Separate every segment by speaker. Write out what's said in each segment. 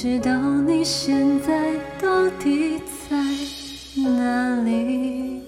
Speaker 1: 知道你现在到底在哪里。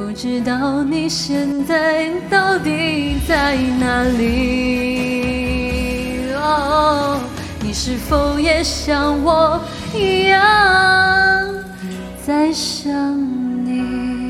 Speaker 1: 不知道你现在到底在哪里？哦，你是否也像我一样在想你？